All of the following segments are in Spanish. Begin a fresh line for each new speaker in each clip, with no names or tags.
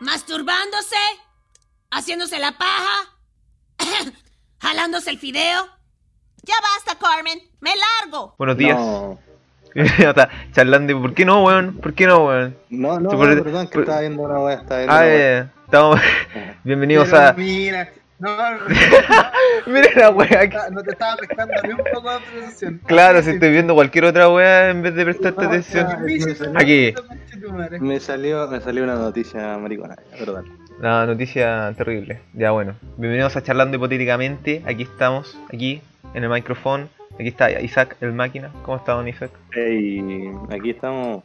masturbándose, haciéndose la paja, jalándose el fideo.
Ya basta, Carmen. Me largo.
Buenos días.
No,
Ya está charlando. ¿Por qué no, weón? ¿Por qué no, weón?
no, no,
por-
perdón, que
por-
estaba viendo una viendo
Ah. Estamos. Bienvenidos
Pero
a.
Mira, no,
Mira la wea. que-
no, no te estaba pescando ni un poco de atención.
Claro, si estoy viendo cualquier otra wea en vez de prestarte
No,
atención.
no,
Aquí.
Me salió, me salió una noticia maricona, perdón.
No, noticia terrible. Ya bueno. Bienvenidos a Charlando Hipotéticamente. Aquí estamos, aquí, en el micrófono. Aquí está Isaac, el máquina. ¿Cómo está, don Isaac?
Y aquí estamos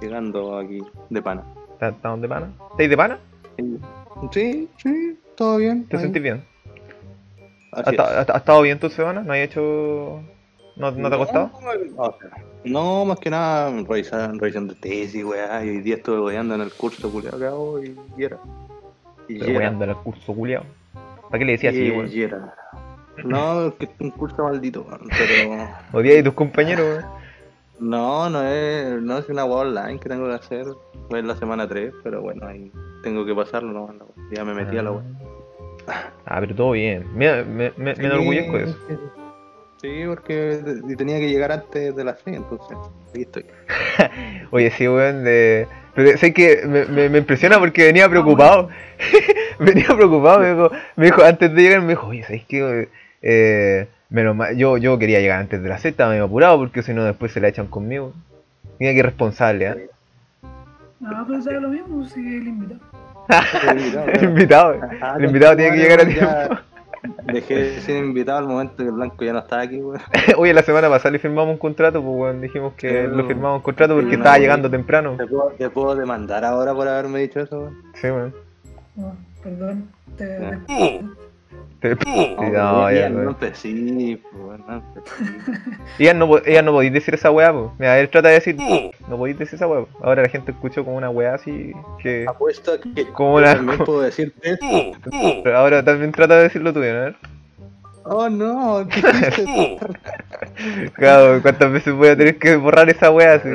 llegando aquí de pana.
¿Está- ¿Estamos de pana? ¿Estáis de pana?
Sí, sí, todo bien.
¿Te
ahí.
sentís bien? ¿Ha,
Así
esta-
es.
ha- ha estado bien tu semana? ¿No has hecho.? ¿No, no te ha costado?
No, más que nada, de tesis, weá, y hoy día estuve weando en el curso culiado que hago y, y era. Y
Pero
era.
weando en el curso culiao. ¿Para qué le decías así,
y,
weón?
y era. No, es que es un curso maldito, weón, pero...
Odias a tus compañeros, weón.
No, no es, no es una web online que tengo que hacer. Fue en la semana 3, pero bueno, ahí tengo que pasarlo, no, no, ya me metí a la web.
Ah, pero todo bien. Me, me, me, me enorgullezco de eso.
Sí, porque tenía que llegar antes de las 6, entonces ahí estoy.
Oye, sí, weón, de... Pero sé que me, me, me impresiona porque venía preocupado. venía preocupado, me dijo, me dijo, antes de llegar, me dijo, oye, ¿sabes qué? Eh, menos mal, yo, yo quería llegar antes de la Z, estaba medio apurado porque si no después se la echan conmigo. Mira qué responsable, ¿eh?
No, pero sabe lo mismo, si el invitado.
El invitado, el invitado tiene que llegar a tiempo.
Dejé de ser invitado al momento que el blanco ya no estaba aquí, weón.
Oye, la semana pasada le firmamos un contrato, pues weón, dijimos que
Sí,
lo firmamos un contrato porque
no,
estaba llegando temprano.
¿Te puedo, te puedo demandar ahora por haberme dicho eso, weón?
Sí, weón.
No, perdón. Te. Te-
Te-
No,
No, ya,
no
weón.
empecé, pues, weón, no.
Ella no, po- ella no podéis decir esa weá, pues. Mira, él trata de decir, no podéis decir esa weá. po. Ahora la gente escuchó como una weá así que.
Apuesto a que
Como
yo
la-
también puedo decirte eso.
Pero ahora también trata de decirlo tú, ¿no? A ver.
Oh no.
Claro, ¿cuántas veces voy a tener que borrar esa weá? Así?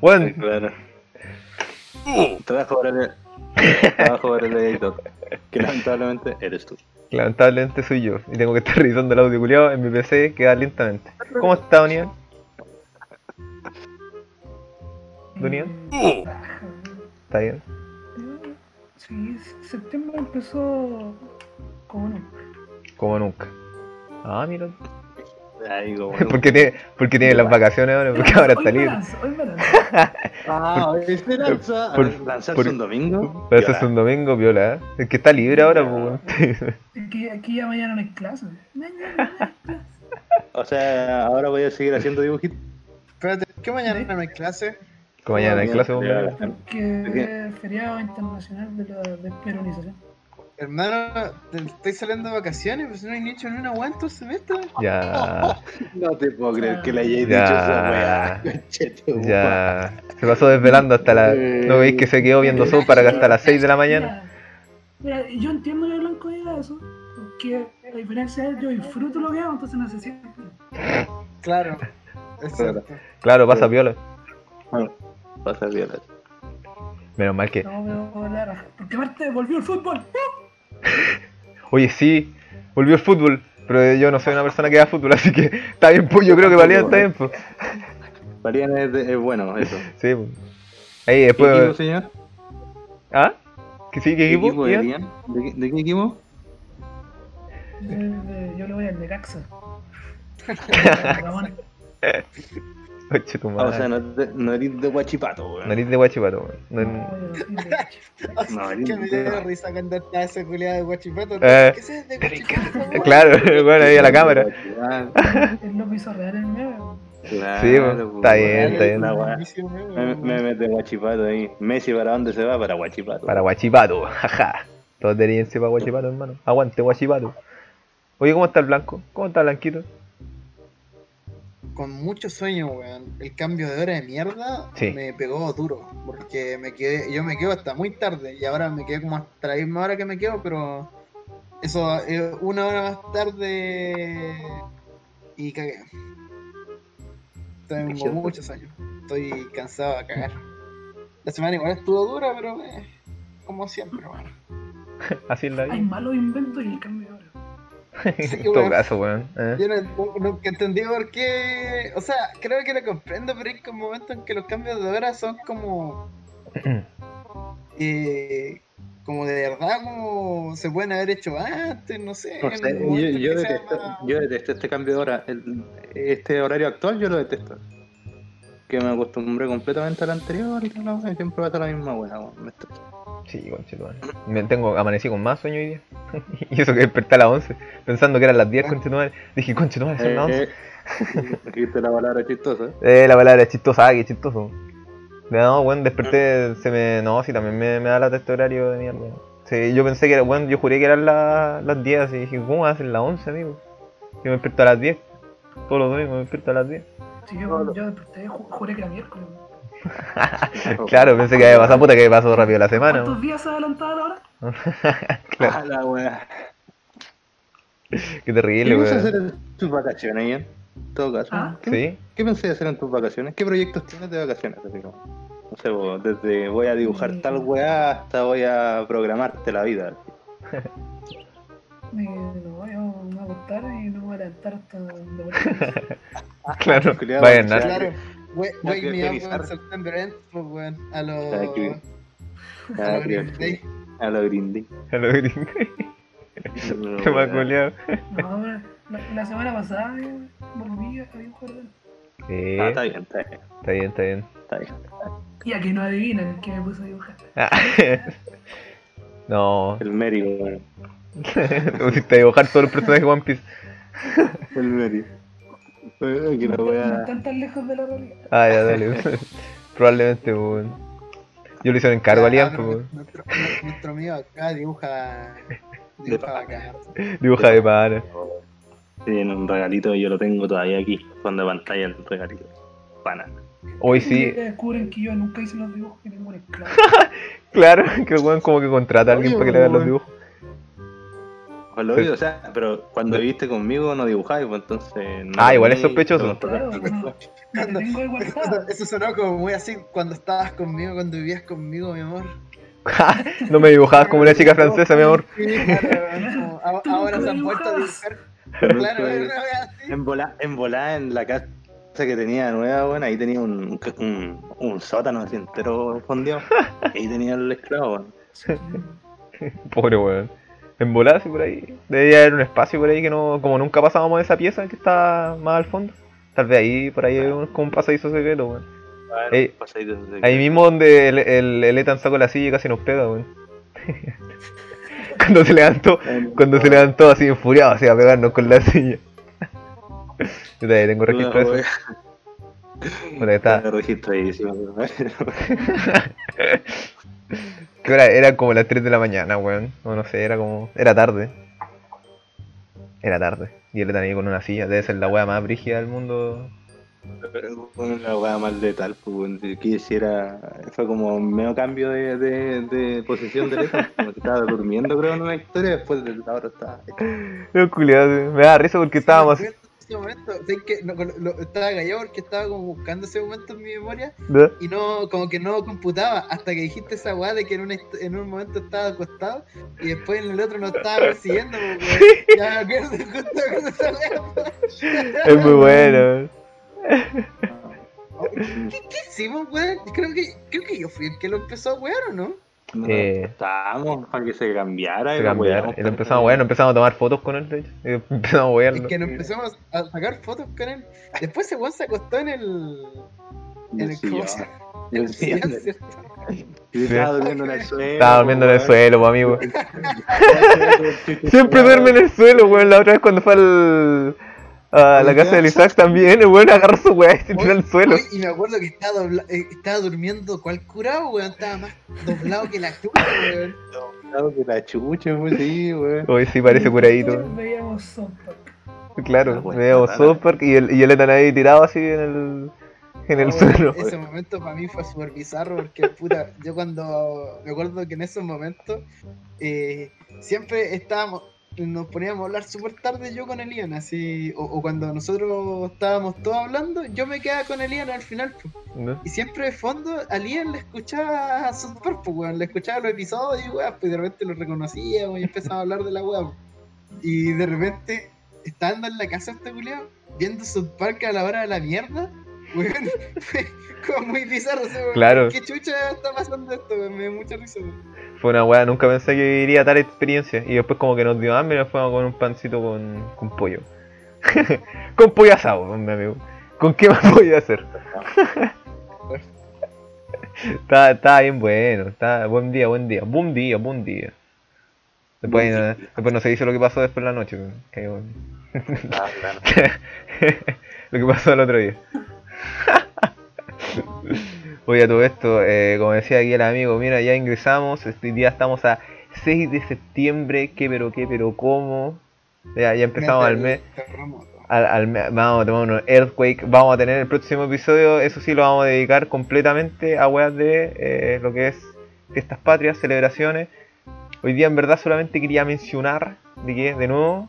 Weón,
Claro. Trabajo para el, trabajo para el editor, que lamentablemente eres tú.
Lamentablemente soy yo. Y tengo que estar revisando el audio culiado en mi PC, queda lentamente. ¿Cómo está, Donian? ¿Donian? ¿Está bien?
Sí, septiembre empezó como no.
Como nunca. Ah, mira. Porque tiene, porque tiene las vacaciones ahora, porque ahora está
Hoy me
libre.
lanzo, hoy me lanzo.
Ah, hoy se lanza.
por-
lanzarse
por-
un domingo.
Es un domingo, viola, ¿eh? Es que está libre ahora, pues, weón.
Aquí, aquí ya mañana no hay clase. Mañana no hay clase.
O sea, ahora voy a seguir haciendo dibujitos.
Espérate, ¿qué mañana no hay clase?
Como mañana hay clase, pues,
Ya,
weón.
Porque es feriado internacional de la desperonización.
Hermano, te- estoy saliendo de vacaciones, pues no hay ni hecho ni una weá en todo semestre.
Ya,
No te puedo creer que le hayáis
Ya.
dicho esa weá.
Ya. Se pasó desvelando hasta la. ¿No veis que se quedó viendo Zoom para que hasta las 6 de la mañana?
Mira, mira, yo entiendo que Blanco diga eso, porque a diferencia de él, yo disfruto lo que hago, entonces necesito.
Claro, es cierto.
Claro, pasa viola.
Pasa viola.
Menos mal que.
No veo la raja. Porque aparte volvió el fútbol.
Oye, sí, volvió el fútbol. Pero yo no soy una persona que da fútbol, así que está bien, pues yo creo que valía está bien, pues.
Mariana es, de- es bueno, eso.
Sí, pues. Ahí
¿Qué equipo,
después.
señor?
¿Ah? ¿Que sí? ¿Qué
¿Qué
equipo?
¿De, qué- de qué equipo?
Yo, le- yo le voy al Necaxa.
Oye, tu
Ah, o sea,
madre.
no, no eres de Guachipato, weón.
Nariz de guachipato, weón.
No,
No-
yo no
No, eres
que me dio risa cuando estaba culiado de Guachipato.
Eh.
¿Qué es de Guachipato? weón?
Claro, bueno, ahí a la cámara.
Él lo hizo real el meme.
Claro,
Sí, bueno,
pues,
está bien, está bien.
Me, me mete Guachipato ahí. Messi, ¿para dónde se va? Para Guachipato.
Para Guachipato, jaja. Todos deberían irse para Guachipato, hermano. Aguante Guachipato. Oye, ¿cómo está el blanco? ¿Cómo está Blanquito?
Con mucho sueño, weón. El cambio de hora de mierda
Sí.
me pegó duro. Porque me quedé, yo me quedo hasta muy tarde. Y ahora me quedé como hasta la misma hora que me quedo, pero eso eh, una hora más tarde y cagué. Tengo muchos años. Estoy cansado de cagar. La semana igual estuvo dura, pero eh, como siempre, weón.
Así es la
Hay
vida.
malos inventos y el cambio.
Sí,
En todo caso, weón. eh.
Yo no, nunca entendí por qué. O sea, creo que lo comprendo, pero hay como momentos en que los cambios de hora son como. eh, como de verdad, como se pueden haber hecho antes, no sé.
No yo, detesto, yo detesto este cambio de hora. El- este horario actual yo lo detesto. Que me acostumbré completamente al anterior y y siempre va a estar la misma weón.
Sí, conchetumare. Me tengo, amanecí con más sueño hoy día. y eso que desperté a las 11, pensando que eran las 10, conchetumare. Dije, conchetumare, son las 11.
Eh, eh, dijiste la palabra chistosa.
Eh, la palabra es chistosa, ah, que chistoso. No, bueno, desperté, se me... No, sí, también me, me da la este horario de mierda. Sí, yo pensé que era, bueno, yo juré que eran la- las 10 y dije, ¿cómo hacen las 11, amigo? Yo me despierto a las 10. Todos los domingos me despierto a las 10.
Sí, yo, yo desperté, ju- juré que era miércoles.
claro, pensé que había pasado puta que pasó rápido la semana.
¿Cuántos días se adelantaba la hora?
Claro,
la weá.
qué
¿Qué
terrible,
piensas hacer en tus vacaciones, Ian? En todo caso.
Ah.
¿Qué,
¿Sí?
¿Qué pensé hacer en tus vacaciones? ¿Qué proyectos tienes de vacaciones? Así como, no sé, vos, desde voy a dibujar
Mm.
tal weá hasta voy a programarte la vida.
Me, voy a acostar y no voy a levantar hasta.
Claro,
Culiao,
vaya en
ya.
nada.
Claro, Wake Me Up en September End, pues, weón. A los. A
Ah,
los Green Day.
A lo grindy.
A lo gringo. Se me ha culiado.
No, la, la semana pasada yo volví a dibujar. de-
Sí,
Ah, está bien, está bien,
está bien, está bien.
está bien.
Y a que no adivinan que me puse a dibujar.
Ah. No,
El Mary, weón.
te pusiste a dibujar todos los personajes de One Piece.
El Mary. Que no voy
No
a.
están tan lejos de la realidad.
Ah, ya, dale. Probablemente, weón. Yo lo hice en encargo a Liam,
no,
pues, weón.
nuestro, nuestro amigo acá dibuja. Dibuja bacán.
Dibuja de pana.
Tiene un regalito y yo lo tengo todavía aquí. Fondo de pantalla el regalito. Pana.
Hoy sí,
Descubren que yo nunca hice los dibujos que tengo un esclavo.
claro, que el weón como que contrata a alguien
Oye,
para que le haga los dibujos.
Os lo
Sí.
digo, o sea, pero cuando viviste conmigo no dibujáis, pues entonces. No
Ah, igual es sospechoso.
Claro, no,
Eso, sonó como muy así cuando estabas conmigo, cuando vivías conmigo, mi amor.
no me dibujabas como una chica francesa, mi amor.
Sí, claro, ahora se han vuelto a dibujar. Claro.
En volá, en volá, en la casa que tenía nueva, bueno, ahí tenía un, un, un sótano así entero fondeado. Ahí tenía el esclavo, bueno.
Pobre weón. En volar, sí, por ahí. Debería haber un espacio por ahí que no. Como nunca pasábamos esa pieza que está más al fondo. Tal vez ahí, por ahí, un- como un pasadizo secreto, weón.
Bueno,
Ey,
pasadito de-
Ahí mismo donde el, el, el Ethan sacó la silla y casi nos pega, weón. cuando se levantó, cuando se levantó así enfuriado, así a pegarnos con la silla. Yo todavía tengo registro de eso. Que está-
Está registradísimo.
¿Qué hora? Era como las 3 de la mañana, weón. O no sé, era como. Era tarde. Era tarde. Y él ahí con una silla. Debe ser la wea más brígida del mundo.
Una weá más letal, pues, quisiera. Fue como un medio cambio de, de, de posición de letra. Como que estaba durmiendo, creo, en una historia. Después del hora estaba.
No, culiado, me da risa porque estábamos.
Ese momento, sé que no, lo- estaba callado porque estaba como buscando ese momento en mi memoria y no, como que no computaba hasta que dijiste esa weá de que en, hist- en un momento estaba acostado y después en el otro no estaba persiguiendo. Ya me acuerdo justo con esa weá.
Es muy bueno.
¿Qué, qué hicimos, weón? Creo que, creo que yo fui el que lo empezó a wear, ¿o no?
No,
Eh.
Estábamos para que se cambiara.
Se
y weamos
Y empezamos, bueno, empezamos a tomar fotos con él, de hecho. Y empezamos a
Es que nos empezamos a sacar fotos con él. Después ese weón se acostó en el. En el el sillón,
yo estaba durmiendo en el suelo.
Estaba durmiendo en el suelo, amigo. Siempre duerme en el suelo, weón. La otra vez cuando fue al. A la casa del Isaac también, el weón agarró su weá y se tiró al suelo.
Hoy- y me acuerdo que estaba, dobla- eh, estaba durmiendo cual curado, weón. Estaba más doblado que la chucha, weón.
Claro que la chucha, pues sí, weón.
Hoy sí parece curadito.
Veíamos South Park.
Claro,
Ah, bueno,
veíamos. South Park y el, y el Ethan ahí tirado así en el, en el
Oh,
suelo.
Ese momento para mí fue súper bizarro porque, puta, yo cuando. Me acuerdo que en esos momentos eh, siempre estábamos. Nos poníamos a hablar súper tarde yo con Elian, así, o, o cuando nosotros estábamos todos hablando, yo me quedaba con Elian al final.
¿no?
Y siempre de fondo a Liam le escuchaba a sus pues, weón. Le escuchaba los episodios, weón, pues y de repente lo reconocía, weón, y empezaba a hablar de la weón. Y de repente, estando en la casa de este culiao, viendo su parque a la hora de la mierda, weón, fue como muy bizarro, o sea,
Claro.
¿Qué chucha está pasando esto? Me dio mucha risa, weón.
Fue una weá, nunca pensé que viviría tal experiencia. Y después como que nos dio hambre y nos fuimos con un pancito con, con pollo. con pollo asado, mi amigo. ¿Con qué más podía hacer? está, está bien bueno, está buen día, buen día, buen día, buen día. Después,
Buen
no, después no se dice lo que pasó después en la noche. que-
Ah, claro.
lo que pasó el otro día. Oye, a todo esto, eh, como decía aquí el amigo, mira, ya ingresamos, este día estamos a 6 de septiembre, qué pero qué pero cómo. Ya, ya empezamos al mes,
Terremoto.
al, al me- vamos a tomar un Earthquake, vamos a tener el próximo episodio, eso sí lo vamos a dedicar completamente a weas de eh, lo que es fiestas patrias, celebraciones. Hoy día en verdad solamente quería mencionar de que, de nuevo,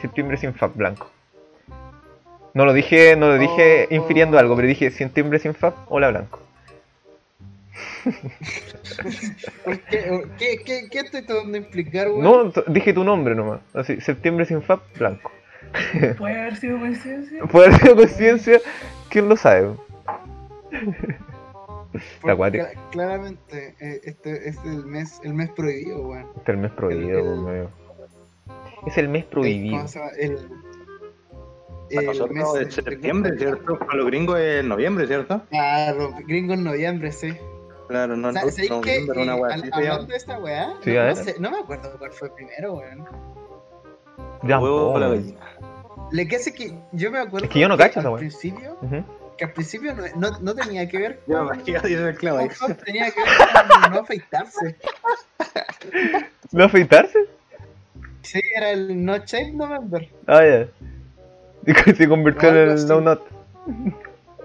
septiembre sin Fab blanco. No lo dije, no lo dije
Oh,
infiriendo algo, pero dije septiembre sin Fab, hola blanco.
¿Por ¿Qué, qué, qué, qué estoy tratando de explicar, weón?
No, dije tu nombre nomás. Así, septiembre sin Fab, blanco.
Puede haber sido coincidencia.
Puede haber sido conciencia, ¿quién lo sabe?
Cla- claramente, eh, este es el mes, el mes prohibido, weón.
Este es el mes prohibido,
El-.
Es el mes prohibido.
Para
el
nosotros
mes
es septiembre, ¿cierto? Para los gringos es noviembre, ¿cierto?
Los gringos en noviembre, sí.
Claro, no,
O sea,
no,
¿sabéis que,
noviembre, una
eh,
llama.
hablando de esta weá,
Sí,
no,
a
no sé- no me acuerdo cuál fue primero, weón.
Ya,
Huevo
po,
o la gallina.
Le que sé que yo me acuerdo
Es que yo no cacho esa
al
weá.
principio,
Ujú.
que al principio no, no, no tenía que ver con,
ya dice el clavo ahí.
con- tenía que ver con no afeitarse.
¿No afeitarse?
Sí, era el No Shave November.
Ah, ya. Y se convirtió en el
así.
No Not.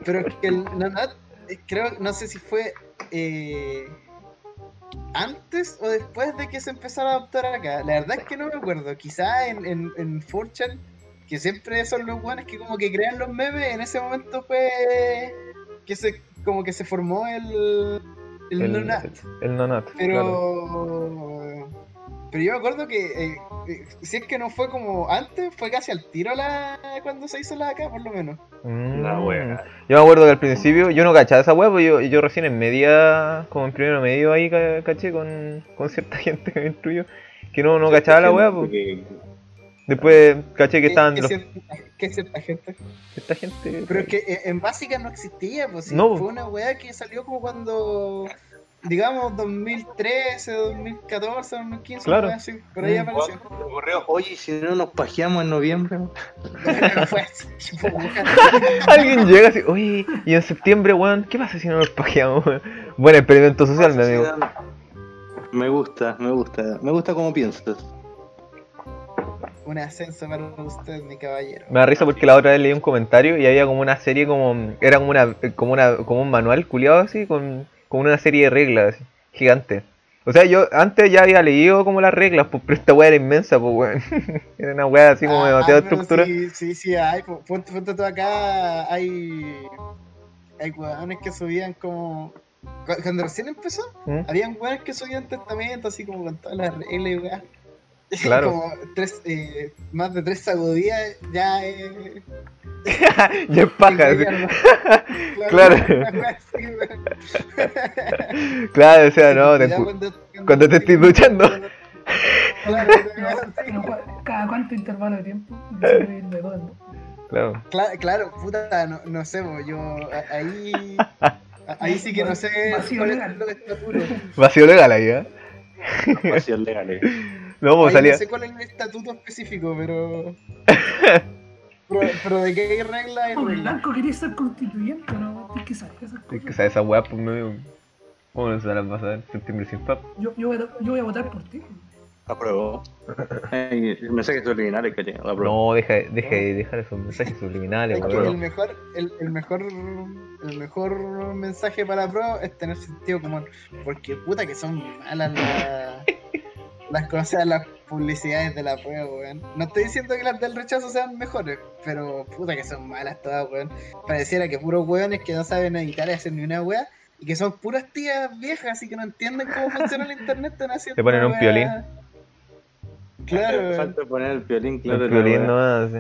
Pero es que el No Not, eh, creo, no sé si fue eh, antes o después de que se empezara a adoptar acá. La verdad es que no me acuerdo. Quizá en, en, en 4chan, que siempre son los guanes que como que crean los memes, en ese momento fue que se como que se formó el, el,
El, el No Not.
Pero.
claro.
Pero yo me acuerdo que eh, si es que no fue como antes, fue casi al tiro la cuando se hizo la de acá, por lo menos.
Mm.
La wea.
Yo me acuerdo que al principio yo no cachaba esa wea, pues yo, yo recién en media, como en primero medio ahí ca- caché con, con cierta gente que me instruyó, que no, no cachaba la wea, pues.
Porque-
Después caché que
¿Qué-
estaban
qué
los-
cierta- qué cierta gente?
esta gente.
Pero es que en básica no existía, pues
No.
fue una weá que salió como cuando, digamos, 2013, 2014, 2015,
Claro.
así, por ahí
Mm.
apareció.
Ocurrió, Oye, si no nos pajeamos en noviembre.
Fue así.
Alguien llega así, oye, y en septiembre, weón, ¿qué pasa si no nos pajeamos? Buen experimento social, mi amigo.
Me gusta, me gusta. Me gusta cómo piensas.
un ascenso para usted, mi caballero.
Me da risa porque la otra vez leí un comentario y había como una serie como. Era como una. como una. como un manual culiado así, con. Como una serie de reglas así, gigante. O sea, yo antes ya había leído como las reglas, pues, pero esta weá era inmensa, pues weón. era una weá así como
Ah,
demasiada
pero
estructura.
Sí, sí, sí, hay. Ponte, ponte tú acá, hay. Hay weones que subían como. cu- Cuando recién empezó,
¿Mm?
habían weones que subían testamento así como con todas las reglas y weá.
Claro.
como tres, eh, más de tres sacudidas ya. Eh,
ya es paja,
¿no?
Claro. Claro, o sea, no, te
cuando,
cuando te estés duchando.
Claro,
¿Cada cuánto intervalo de tiempo? De todo, ¿no?
Claro.
Cla- claro, puta, no, no sé, yo ahí. Ahí sí que no sé
Vacío legal.
es lo que está duro.
Vacío legal ahí, ¿eh?
Legales.
No, pues
Ahí
salía.
No sé cuál es el estatuto específico, pero. pero, pero de qué hay regla
Por
regla.
blanco quería ser constituyente, ¿no? Tienes que saber esas
Es que
cosas.
sabes esa weá, pues me amigo. ¿Cómo no se las vas a ver? Septiembre sin pap.
Yo, yo, voy a, yo voy a votar por ti.
Apruebo. Ay, mensajes subliminales, caché. Apruebo.
No, deja, deja de dejar esos mensajes subliminales,
Es que el mejor, el, el mejor, el mejor mensaje para pro es tener sentido común, porque puta que son malas las, las cosas, las publicidades de la prueba, weón. No estoy diciendo que las del rechazo sean mejores, pero puta que son malas todas, weón. Pareciera que puros weones que no saben editar y hacer ni una wea, y que son puras tías viejas y que no entienden cómo funciona el internet, están haciendo.
Te ponen un
wea-
piolín.
Claro, weón.
Falta poner el violín, claro.
El violín nomás, sí.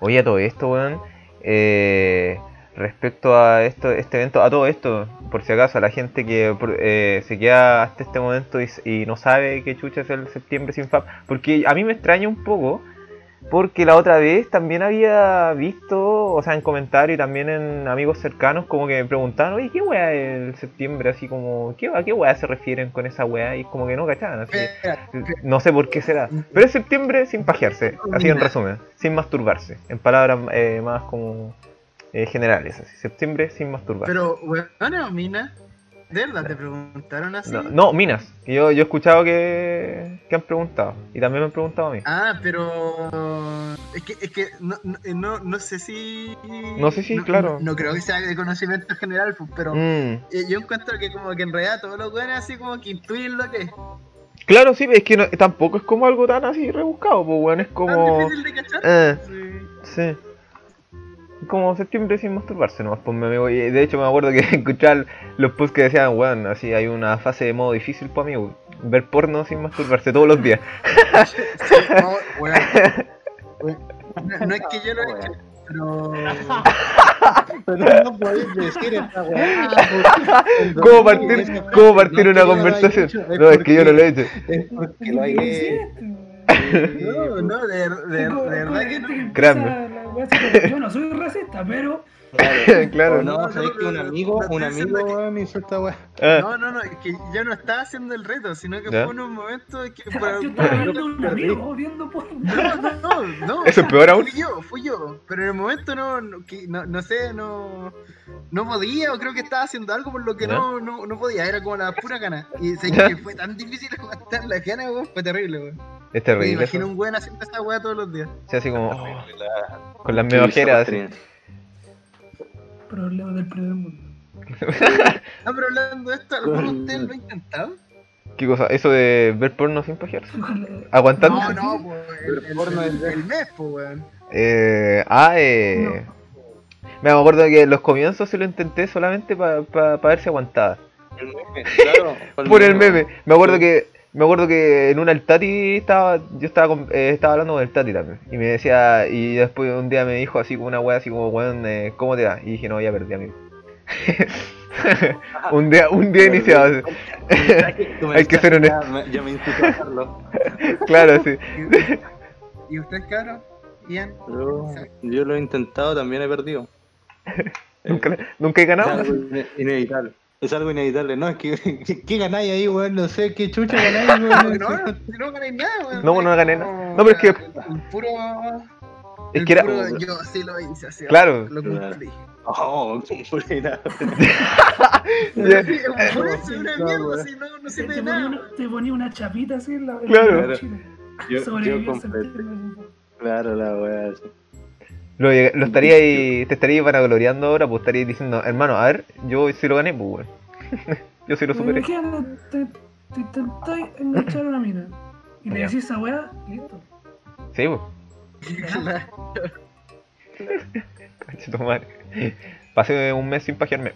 Oye, a todo esto, weón. eh, respecto a esto, este evento, a todo esto, por si acaso, a la gente que eh, se queda hasta este momento y, no sabe qué chucha es el septiembre sin FAP, porque a mí me extraña un poco, porque la otra vez también había visto, o sea, en comentarios y también en amigos cercanos, como que me preguntaban, oye, ¿qué weá es el septiembre? Así como, ¿qué, ¿a qué weá se refieren con esa weá? Y como que no cachaban, así que-
Espera,
no sé por qué será. Pero es septiembre sin pajearse, así en resumen, sin masturbarse, en palabras eh, más como eh, generales, así. Septiembre sin masturbarse.
Pero, weón, o mina, ¿de verdad te preguntaron así?
No, no, minas. Yo, yo he escuchado que, que han preguntado. Y también me han preguntado a mí.
Ah, pero es que, es que no, no, eh, no, sé si...
No sé si, claro.
No, creo que sea de conocimiento general, pues, pero
Mm.
eh, yo encuentro que como que en realidad todos los weones así como que intuyen lo que es.
Claro, sí, es que no- tampoco es como algo tan así rebuscado, pues bueno, es
Tan
como...
difícil de cachar.
Eh,
Sí.
sí. Como septiembre sin masturbarse nomás, pues mi amigo. Y de hecho me acuerdo que escuchaba los posts que decían, weón, así hay una fase de modo difícil, pues amigo. Ver porno sin masturbarse todos los días.
Sí, no, weón. Weón, No, no es que yo lo he hecho, pero...
Pero no podéis decir esta weá.
¿Cómo partir, cómo partir una conversación? No, es que yo no lo he hecho.
Es porque
¿Qué
lo hay
hiciste?
No, no, de, verdad que no.
que
Créanme.
Yo no soy racista, pero
claro.
O no, sabéis que un amigo,
No, no,
un
no,
amigo,
no, no,
weón, hizo esta weá.
Ah,
No, no, no, es que yo no estaba haciendo el reto, sino que
¿Ya?
fue en un momento en que por
yo estaba viendo un amigo viendo porno.
No, no, no, no.
Eso es peor aún.
Fui yo, fui yo. Pero en el momento no, no, que- no, no sé, no, no podía, o creo que estaba haciendo algo por lo que no, no, no podía, era como la pura gana. Y sé que fue tan difícil aguantar la gana, weón, fue terrible, weón.
Es
Me
terrible.
imagino
eso.
un weón haciendo esa weá todos los días.
Sí, así como oh,
La-
con las mebajeras. así.
Problemas del primer mundo.
No, pero hablando de esto, ¿alguno de ustedes lo ha intentado?
¿Qué cosa? Eso de ver porno sin pajearse. Aguantando.
No, no, pues, el, el,
porno
el-
es-
el mes, pues, weón.
Eh, ah, eh. Me acuerdo que en los comienzos sí lo intenté solamente para ver si aguantaba.
El meme, claro.
Por el meme. Me acuerdo que me acuerdo que en una el Tati estaba yo estaba con- eh, estaba hablando con el Tati también y me decía y después un día me dijo así como una wea así como weón eh, ¿cómo te va? Y dije no ya perdí amigo. un día un día iniciado así. Hay que ser honesto.
Ya me, ya me incitó a hacerlo.
claro sí.
¿Y usted, cabrón? Ian.
Yo, yo lo he intentado, también he perdido.
nunca nunca he ganado.
ine- inevitable. Es algo inevitable. No, es que, ¿qué, ganáis ahí, weón? No sé, qué chucha ganáis,
No,
weón.
no, si no ganáis nada, weón.
No, no gané nada. No, pero es que-
El puro.
Es
el
que era
puro yo sí lo hice, así.
Claro.
Lo cumplí.
Oh, qué buena.
Ya.
Sí, Por eso es una mierda, si no, no
ponía
nada.
una, te ponía una chapita así en la en
Claro.
Yo, yo completé. Claro, la weá.
Lo, lo estaría ahí, te estaría vanagloriando ahora, pues estaría diciendo, hermano, a ver, yo sí lo gané, pues weón. yo sí lo superé.
Te, te intentáis enganchar una mina y le decís esa weá, listo.
Sí, pues. Tu madre. Pasé un mes sin pajearme.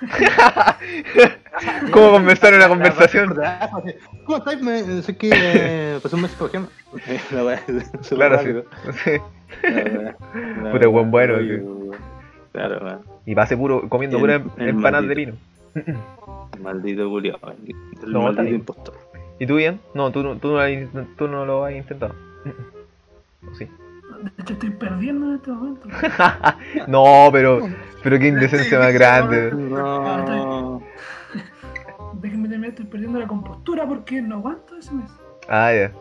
¿Cómo comenzar una conversación?
¿Cómo estáis? Me, sé que eh, pasó un mes. La weá, súper
Claro, sí.
rápido.
sí.
Weá,
Puta, buen bueno,
weá. Claro, weón.
Y pasé puro, comiendo
el
empanadas de vino.
maldito. El
No,
maldito impostor.
¿Y tú bien? No, tú, no- tú, no, has- tú no lo has intentado. ¿O sí?
De hecho, estoy perdiendo en este momento.
No, pero, pero qué indecencia más grande.
No.
Estoy perdiendo la compostura porque no aguanto ese mes.
Ah, ya.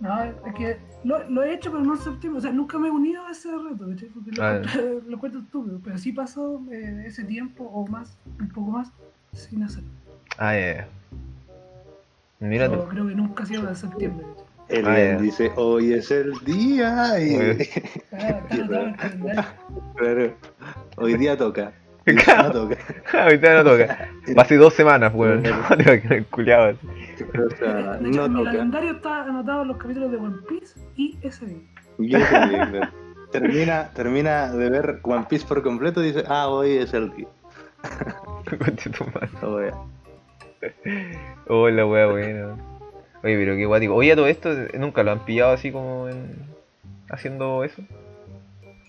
No, es que lo, lo he hecho, pero no en septiembre. O sea, nunca me he unido a ese reto, ¿cachai? Porque lo,
Ah,
lo cuento estúpido. Pero sí pasó eh, ese tiempo o más, un poco más, sin hacerlo.
Ah, ya, ya. Mira tú.
Yo creo que nunca ha sido de septiembre. ¿cachai?
El
Ah,
dice, hoy es el día. Y...
Ah.
Claro. Hoy día toca. Y no toca.
Día no toca. Va dos semanas, weón. No te imaginas el así.
De hecho, en calendario está anotado los capítulos de One Piece y ese día.
Y ese día, claro. termina, termina de ver One Piece por completo y dice, ah, hoy es el día. Oh, wea.
Buena. Oye, pero qué guático. Oye, todo esto nunca lo han pillado así como en... haciendo eso.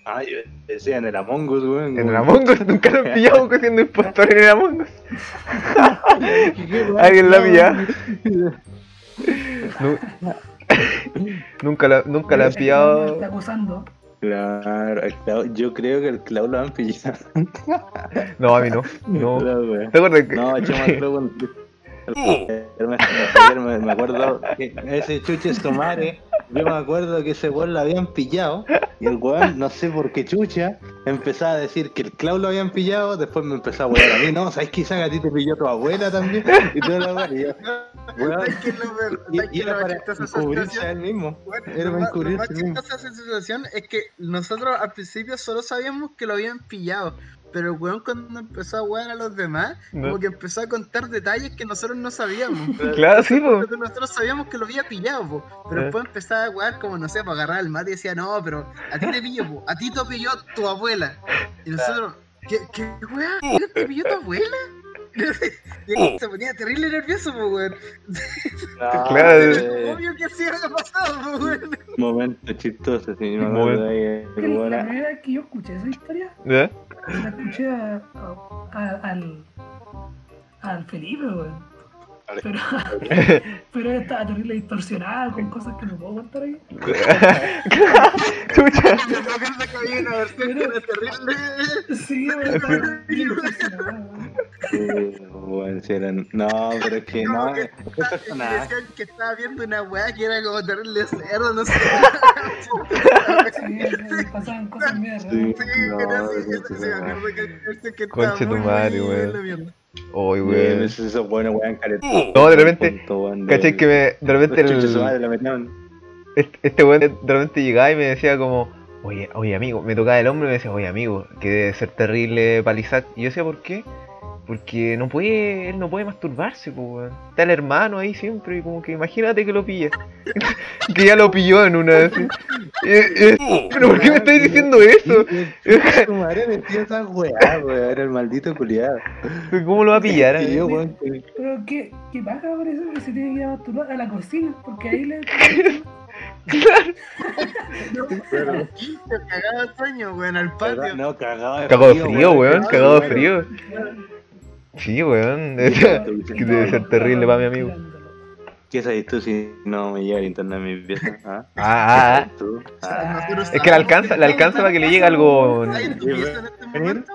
Ah, yo decía en el Among Us, weón.
En el Among Us nunca lo han pillado siendo impostor en el Among Us. Alguien la pilla. Nu- nunca la, nunca la han
Me
pillado.
está acusando.
Claro, yo creo que el Clau lo han pillado.
No, a mí no. No. ¿Te acuerdas que.?
No, el- me, ayer me, me acuerdo que ese chuche su madre, yo me acuerdo que ese weón lo habían pillado y el weón, no sé por qué chucha, empezaba a decir que el Clau lo habían pillado, después me empezó a wear a mí, no, ¿sabes Isaac? a ti te pilló tu abuela también? Y yo, weón,
¿Sabes qué es lo peor?
y,
¿Sabes qué
y
es lo
era para
chistoso de esa
cubrirse a él mismo.
Bueno,
Era para
lo
encubrirse
más
a él mismo.
chistoso de esa situación es que nosotros al principio solo sabíamos que lo habían pillado. Pero el weón cuando empezó a wear a los demás,
No.
como que empezó a contar detalles que nosotros no sabíamos.
Claro, sí, po.
Nosotros, sabíamos que lo había pillado, po. pero
Eh.
después empezaba a wear como, no sé, para agarrar al mate y decía, no, pero a ti te pilló, po. a ti te pilló tu abuela. Y nosotros, ¿qué, qué weá? ¿Qué ¿Te pilló tu abuela? Y se ponía terrible nervioso, po, weón.
No,
Claro.
eh,
Obvio que así había pasado, po, weón.
momento chistoso, sí, el
Que La primera vez que yo escuché esa historia,
¿Ya?
La escuché a- al, al Felipe, weón. Pero, pero estaba terrible distorsionado con cosas que no puedo contar aquí.
Chucha.
Que una versión que era terrible.
Sí,
sí eran- No, pero es que no,
que decían que estaba viendo una weá que era como terrible cerdo, no sé.
Sí, sí, pasaban cosas
Sí.
raras.
Sí,
No,
que estaba muy
weón.
la mierda.
Oye,
Weón.
No, de repente. ¿Cachai que me, de repente el,
madre la metieron.
este, este weón de repente llegaba y me decía como, oye, oye amigo, me tocaba el hombro y me decía, oye amigo, que debe ser terrible Isaac. Y yo decía, ¿por qué? Porque no puede, él no puede masturbarse, pues weón. Está el hermano ahí siempre, y como que imagínate que lo pilla. que ya lo pilló en una vez. Pero ¿por qué me estáis diciendo eso?
Su madre metía esa weá, weón. Era el maldito culiado.
¿Cómo lo va a pillar?
Yo,
eh?
weón, que-
Pero qué, qué baja por eso que se tiene que ir a masturbar a la cocina, porque ahí le.
Pero quinto, cagado de sueño, weón, al patio.
No, cagado de
Cagado de frío, weón, cagado de
weón.
frío. Sí, weón. Debe ser, que debe ser terrible para mi amigo.
¿Qué sabes tú si no me llega el internet a mi pieza? ¿Ah?
Ah, ah, ah.
Ah,
Es que le alcanza, le alcanza para que le llegue algo.
¿Estás en tu pieza en este momento?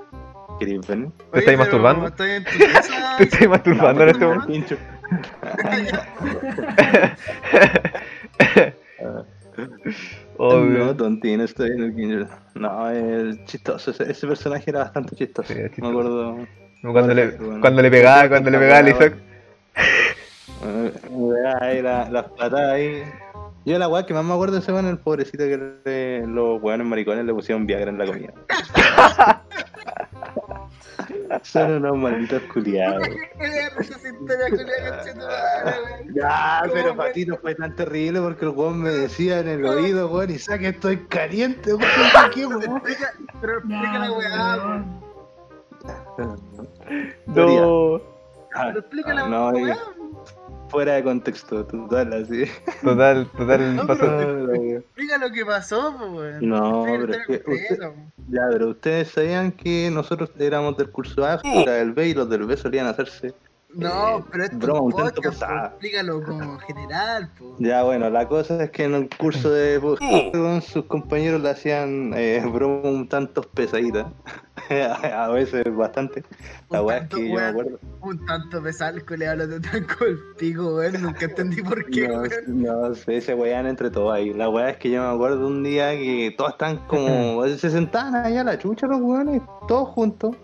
¿Querés venir?
¿Te estáis masturbando?
¿Estás en tu pieza?
Te estoy masturbando en este momento. Oh,
no,
weón.
tontín, estoy en el quincho. No, el chistoso, ese, personaje era bastante chistoso.
Sí, era chistoso.
Me acuerdo.
Cuando le, cuando le pegaba, cuando le pegaba al Isaac.
ahí la- las patadas ahí. Yo la weá que más me acuerdo de ese weón es el pobrecito que le- los weones maricones le pusieron Viagra en la comida. Son unos malditos culiados. Ya,
¿Cómo
pero para ti no fue tan terrible porque el weón me decía en el oído, weón, Isaac, estoy caliente, weón. ¿Qué, weón?
Pero explica la weá, weón.
No.
Ah, no, eh, fuera de contexto, total, así.
Total, total.
No,
pasó.
pero- Explica lo que pasó, pues, weón.
No, pero es que usted-. Ya, pero ustedes sabían que nosotros éramos del curso A, era del B y los del B solían hacerse.
No,
Eh,
pero esto
broma,
es
un
podcast,
pesada.
pues, explícalo como general, pues.
Ya, bueno, la cosa es que en el curso de con sus compañeros le hacían eh, bromas un tanto pesaditas. a veces bastante. La weá es que yo me acuerdo.
Un tanto pesado el colega hablando tan con el pico, weón. Nunca entendí por qué,
No, no sé, se wean entre todos ahí. La weá es que yo me acuerdo un día que todos están como. se sentaban allá a la chucha los weones, todos juntos.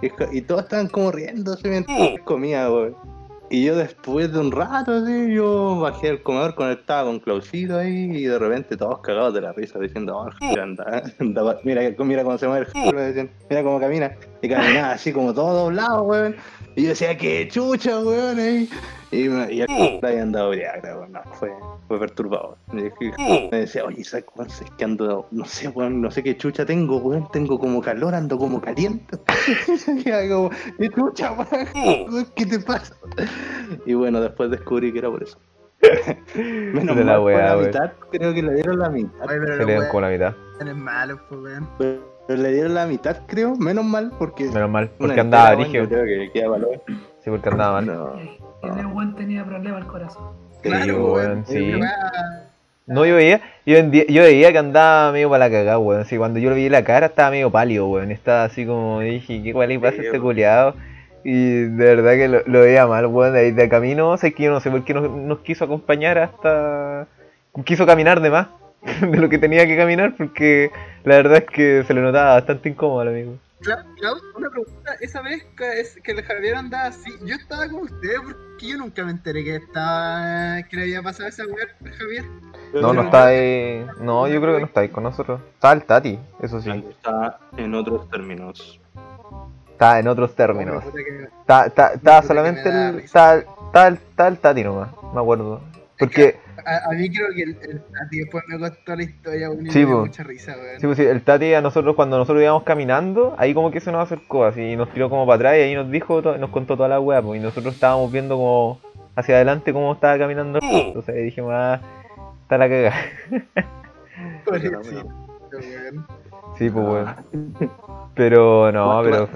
Y, y todos estaban como riéndose mientras comía, weón. Y yo después de un rato, así, yo bajé al comedor conectado con Clausito ahí y de repente todos cagados de la risa diciendo, oh, el Javier anda, anda- mira, mira cómo se mueve el Javier", me decían, mira cómo camina. Y caminaba así como todo doblado, weón. Y yo decía, qué chucha, weón, ahí. Y, me- y el había andado briaga, weón, no, fue, fue perturbado. Y dije- me decía, oye, ¿sabes weón? Es que ando, no sé, weón, no sé qué chucha tengo, weón, tengo como calor, ando como caliente. y hago, qué chucha, weón, ¿qué te pasa? Y bueno, después descubrí que era por eso. Menos
De la
mal, la mitad, creo que le dieron la mitad.
Oye, pero
Se le dan como la mitad.
weones malos, pues, weón.
Pero le dieron la mitad, creo, menos mal, porque...
Menos mal, porque andaba
yo creo que queda valor.
Sí, porque andaba mal.
No.
Y el buen tenía problemas al corazón.
Sí,
Claro,
weón,
weón.
sí. No, yo veía, yo, yo veía que andaba medio para la cagada, weón. Así, cuando yo le vi la cara estaba medio pálido, weón. Estaba así como, dije, ¿qué cuál le pasa a este
Sí,
culiado? Y de verdad que lo, lo veía mal, weón. De ahí de camino, sé que yo no sé por qué nos, nos quiso acompañar hasta. Quiso caminar de más de lo que tenía que caminar, porque la verdad es que se le notaba bastante incómodo al amigo.
Cla- Klaus, una pregunta. Esa vez que, es- que el Javier andaba así, yo estaba con ustedes porque yo nunca me enteré que estaba que le había pasado esa weá Javier.
No, no está ahí. No, yo creo que no está ahí con nosotros. Estaba el Tati, eso sí.
Está en otros términos.
Está en otros términos. Está, está, está solamente el, está, está, el- está el Tati nomás, me acuerdo. Porque,
A, a mí creo que el, el Tati después me contó la historia, weón, y
Sí,
me dio mucha risa, weón.
sí, pues sí, el Tati a nosotros cuando nosotros íbamos caminando, ahí como que se nos acercó así, y nos tiró como para atrás y ahí nos dijo, nos contó toda la weá, pues, y nosotros estábamos viendo como hacia adelante cómo estaba caminando. Entonces ahí dijimos, ah, está la cagada. Sí, pues weón. Pero no, pero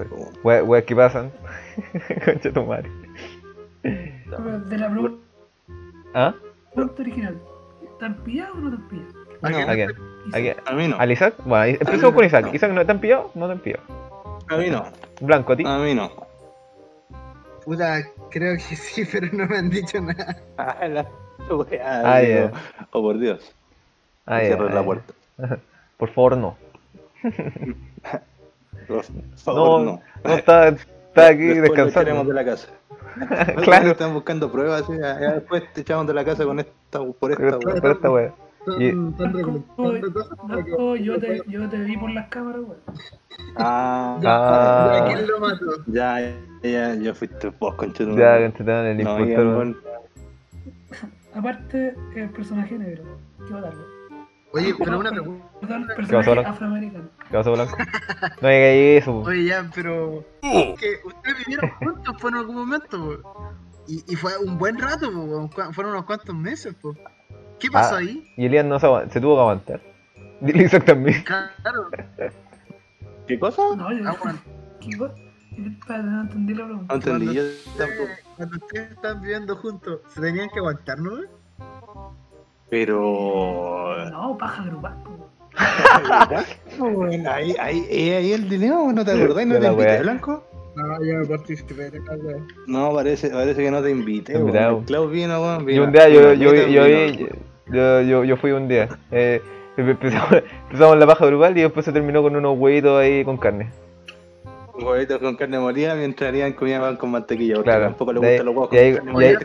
weas weas que pasan. Concha tu madre.
De la pregunta original, ¿están pillados o no están pillados?
¿A
No,
qué
¿A quién? ¿A quién?
A mí no.
¿Al Isaac? Bueno, empecemos con Isaac. Isaac, ¿no te han pillado? No te han pillado.
A mí no.
Blanco, ¿a ti?
A mí no.
Puta, creo que sí, pero no me han dicho nada.
Ah, la
Ah.
Oh, por Dios.
Ah,
Cierra la puerta.
Por favor, no.
Por favor,
No,
no.
no, está, está aquí
Después
descansando.
de la casa.
Claro.
Están buscando pruebas, ¿sí? ya después te echamos de la casa con esta, por esta
pero esta wea. Y-
yo te, yo te vi por las cámaras, weón.
Ah,
Ah.
¿A quién lo mató?
ya, ya, ya fuiste vos, conchito.
Ya, conchetan el
no,
impostor.
bueno,
Aparte, el personaje negro. Quiero darlo.
Oye, pero una pregunta.
Perdón,
pasó,
personaje afroamericano.
¿Qué pasó, Blanco? No digas eso.
Oye, ya, pero. Que ustedes vivieron juntos por algún momento, po. Y, y fue un buen rato, po. Fueron unos cuantos meses, po. ¿Qué pasó
Ah.
ahí?
Y Elian no se, tuvo que aguantar. Dile Isaac también.
Claro.
¿Qué cosa?
No, yo. ¿Qué cosa? No entendí la
No
pregunta.
entendí,
Cuando
yo
ustedes-
tampoco.
Cuando ustedes están viviendo juntos, ¿se tenían que aguantar, no?
Pero.
No, paja grupal. po.
Bueno, ahí, ahí, ahí, ahí el dilema, ¿no te acordás? ¿No
De
te invité. Blanco?
No, yo me participé de acá.
No, parece, parece que no te invité. Clau vino, weón.
Y
vino-
un día yo, yo, yo, yo, yo, yo fui un día. Eh, empezamos, empezamos la paja grupal y después se terminó con unos huevitos ahí con carne.
Huevitos con carne molida mientras harían comida pan con mantequilla. Porque
Claro.
tampoco le gustan los huevos con carne molida.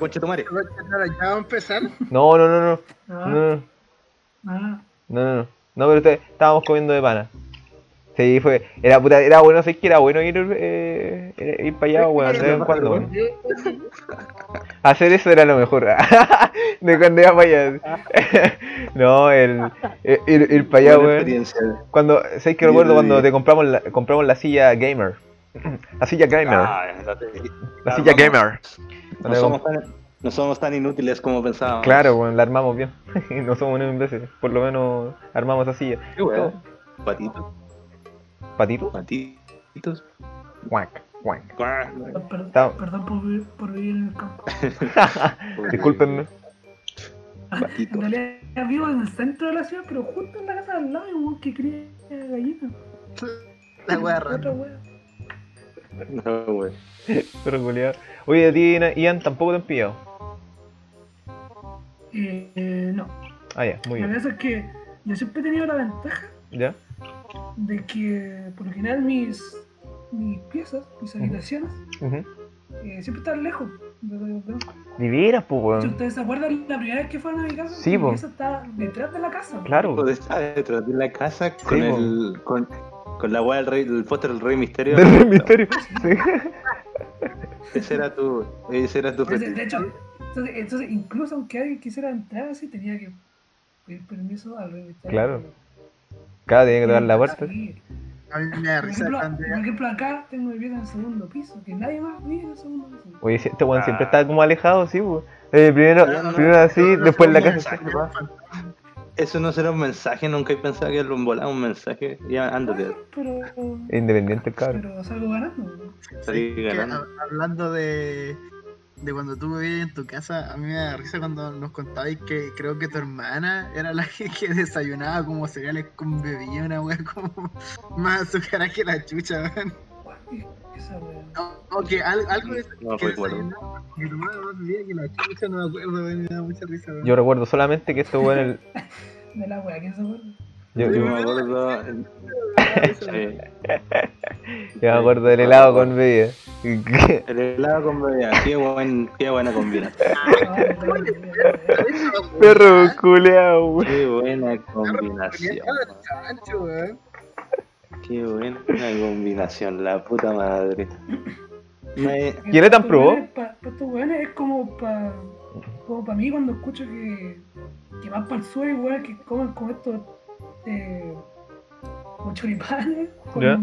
Ya a empezar.
No, no, no, no.
Ah,
No, no,
ah,
no, no, pero usted- estábamos comiendo de pana. Sí, fue. Era puta, era bueno, sé que era bueno ir, eh, ir para allá, weón, de vez en cuando, weón. Hacer eso era lo mejor. de cuando iba para allá. no, el, el- ir, ir para allá, weón. Cuando, ¿sabes que recuerdo cuando te compramos la, compramos la silla gamer? La silla gamer.
Ah, la,
la silla
armamos.
gamer.
No somos, tan, no somos tan inútiles como pensábamos.
Claro, bueno, la armamos bien. no somos unos imbéciles. Por lo menos armamos esa silla.
Qué weón. Patitos,
¿Patito?
patitos.
Guac, guac.
per-
Está-
Perdón por, vi- por vivir en el campo.
Discúlpenme.
Patito.
En realidad vivo en el centro de la ciudad, pero justo en la casa del lado hay un weón que cría gallinas.
La wea rara.
No, weón.
Pero culiao. Oye, a ti, Ian, tampoco te han pillado.
Eh, no.
Ah, ya, muy
que
bien.
pasa es que yo siempre he tenido la ventaja
¿Ya?
de que por lo general mis, mis piezas, mis habitaciones,
Ujú.
eh, siempre están lejos. de
veras, pues, weón.
¿Ustedes se acuerdan la primera vez que fueron a mi casa?
Sí,
Mi
po.
casa está detrás de la casa.
Claro.
Está detrás de la casa con
Sí,
el. Con, con la weá del rey, el póster del rey misterio.
Del Rey misterio. Sí.
Ese era tu. Ese era tu
Pues, de hecho, entonces, entonces, incluso aunque alguien quisiera entrar así, tenía que pedir permiso al misterio.
Claro. Claro, tiene que tocar la puerta.
Sí.
A mí me da
Por
risa
ejemplo, por ejemplo, acá tengo mi pieza en el segundo piso, que nadie más vive en el segundo piso.
Oye, si este weón
Ah.
siempre está como alejado, sí. Eh, primero,
No, no,
primero así,
no, no
después en la casa.
Eso no será un mensaje, nunca he pensado que lo volaba un mensaje. Ya, ándate,
Pero,
Independiente el cabrón.
pero salgo ganando.
que,
ganando.
hab- hablando de, de cuando tú vivías en tu casa, a mí me da risa cuando nos contabais que creo que tu hermana era la que, que desayunaba como cereales con bebida, una wea como más azucarada que la chucha, weón.
Esa wea.
No, no, que al- algo de
No
que
recuerdo.
mi hermana más bebida que la chucha, no me acuerdo, weón, me da mucha risa, weón.
Yo recuerdo solamente que este weón, el-
De la wea, ¿quién se acuerda?
Yo,
me acuerdo. sí,
yo me acuerdo del helado con bebida.
el helado con bebida, qué, buen, qué buena combinación.
Perro culeado, weón.
Qué buena combinación. Qué buena combinación, la puta madre. Me,
¿Quién tan
Estos
probó?
weones, Pa, pa estos weones es como pa, como pa mí cuando escucho que, que van para el sur y weón que comen con estos eh, con choripanes, con,
Ya.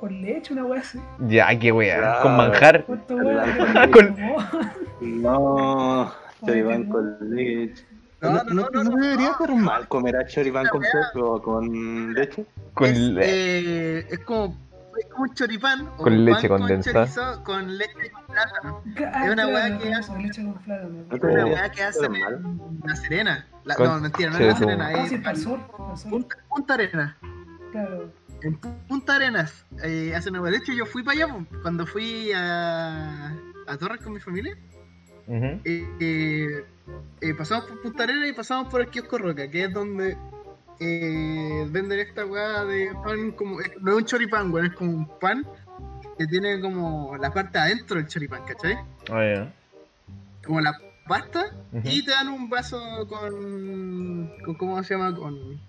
con leche, una wea así.
Ya, qué weá. Con manjar.
Weones
Con- no, choripán con leche.
No,
No,
no,
no,
no,
no
no,
debería ser mal comer a choripán con con leche.
Con
es,
le-
eh, es como es como un choripán o
Con
un
leche
pan
condensada.
con chorizo con leche con plátano
Ah,
Es una
claro,
wea que hace-
leche con plátano.
Es
te
una weá que en La Serena La-
Con-
no mentira no es La Serena
Ah,
es
sí, para el sur, para el sur,
Punta, Punta
claro.
en Pu- Punta Arenas eh, hacen una weá. de hecho yo fui para allá po, cuando fui a a Torres con mi familia eh, eh, eh, pasamos por Punta Arenas y pasamos por el kiosco Roca, que es donde eh, venden esta weá de pan como. es- no es un choripán, weón, es como un pan que tiene como la parte adentro del choripán, ¿cachai?
Ah, ya.
Como la pasta y te dan un vaso con. con ¿Cómo se llama? Con.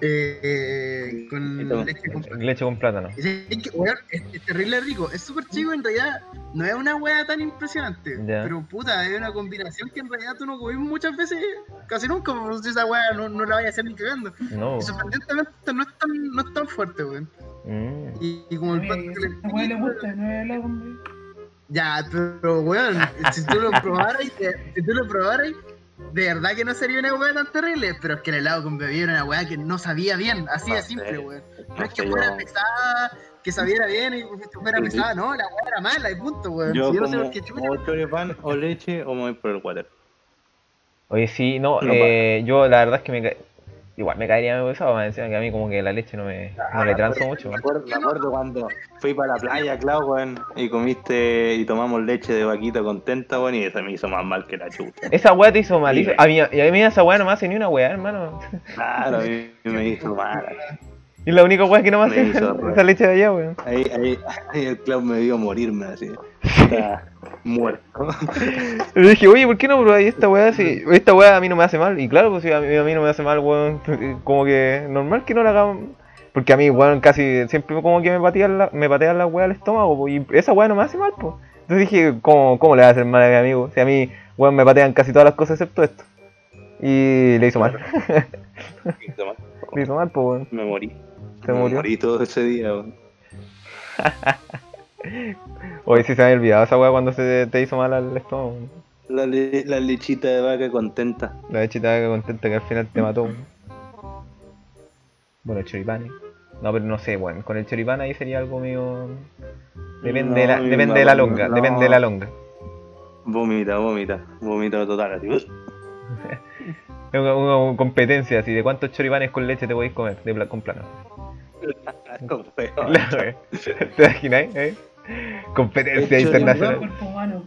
Eh, con
Leche.
leche con pan.
Leche con plátano.
Es que, weón, es, es terrible rico, es súper chico, en realidad no es una wea tan impresionante, pero puta, es una combinación que en realidad tú no comís muchas veces, casi nunca, porque esa wea no, no la vayas a hacer ni cagando.
No.
Y sorprendentemente no es tan, no es tan fuerte, weón.
Mm.
Y, y como el que
le gusta, no bebida.
Ya, pero weón, si tú lo probaras, si tú lo probaras, de verdad que no sería una wea tan terrible, pero es que el helado con bebida era una wea que no sabía bien, así
No
de
sé.
simple, weón. No
No
es que fuera
yo-
pesada, que sabiera bien y que fuera
Sí,
pesada, no, la weá era mala y punto, weón.
Yo
Si no sé
como
por qué chucha.
o choripán o leche o me voy por el water.
Oye, sí, no,
No
eh, yo la verdad es que me igual me caería medio pesado, me decían que a mí como que la leche no me, no le transo mucho.
Me acuerdo, me acuerdo cuando fui para la playa, Clau, weón, y comiste y tomamos leche de vaquita contenta, weón, y eso me hizo más mal que la chucha.
Esa weá te hizo mal,
Sí.
a mí, y a mí esa weá no me hace ni una weá, hermano.
Claro, a mí me hizo mal.
Y la única weá que no me hace es esa leche de allá, weón.
Ahí, ahí, ahí el Clau me vio morirme así. Está muerto.
Le dije, oye, ¿por qué no probáis esta weá? Si esta weá a mí no me hace mal. Y claro, pues si a mí, a mí no me hace mal, weón. Como que normal que no la hagamos. Porque a mí, weón, casi siempre como que me patean la, me patean la weá al estómago, po, y esa weá no me hace mal, pues. Entonces dije, ¿cómo, ¿cómo le va a hacer mal a mi amigo? Si a mí, weón, me patean casi todas las cosas excepto esto. Y le hizo mal. le hizo mal, pues, weón.
Me morí.
Se
me
murió.
morí todo ese día, weón.
Oye, si se me había olvidado esa weá cuando se te hizo mal al estómago.
La, le- la lechita de vaca contenta.
La lechita que contenta que al final te mató. Bueno, el choripán. No, pero no sé, bueno, con el choripán ahí sería algo medio. Depende,
No,
de, la, depende de la longa,
no.
depende de la longa.
Vomita, vomita, vomita total. Así.
Es una, una competencia así de cuántos choripanes con leche te podéis comer de con plano.
Con.
¿Te imagináis? eh? Competencia
El
internacional.
Cuerpo humano.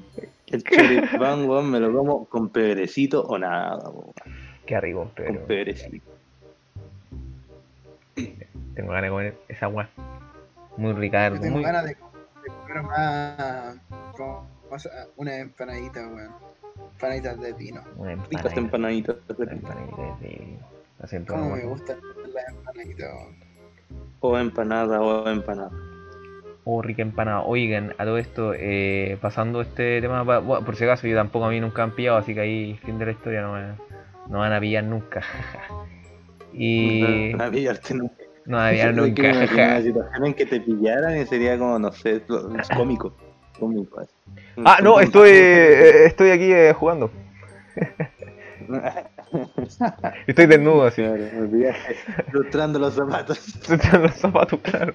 El choripán, weón, me lo como con pebrecito o nada, weón.
Qué rico,
Con
pero
pebrecito.
tengo ganas de comer esa agua. Muy rica,
Yo tengo
muy.
ganas de, de comer más. Como, sea, una empanadita, weón. Empanaditas de pino.
Una
Ricas
empanadita.
empanaditas.
Empanadita de... Así en
Cómo
todo
me
modo.
gustan las empanaditas, weón.
O empanada, o empanada.
Oh, rica empanada. Oigan, a todo esto, eh, pasando este tema, bueno, por si acaso, yo tampoco a mí nunca han pillado, así que ahí, fin de la historia, no, me- no van a pillar nunca. y
A pillarte nunca.
no van a pillar
Sé que me imagino
nunca.
Una situación en que te pillaran y sería como, no sé, es cómico. Cómico. así.
ah, no, estoy, eh, estoy aquí eh, jugando. Estoy desnudo, así.
Claro, me pillaste lustrando los zapatos.
En los zapatos, claro.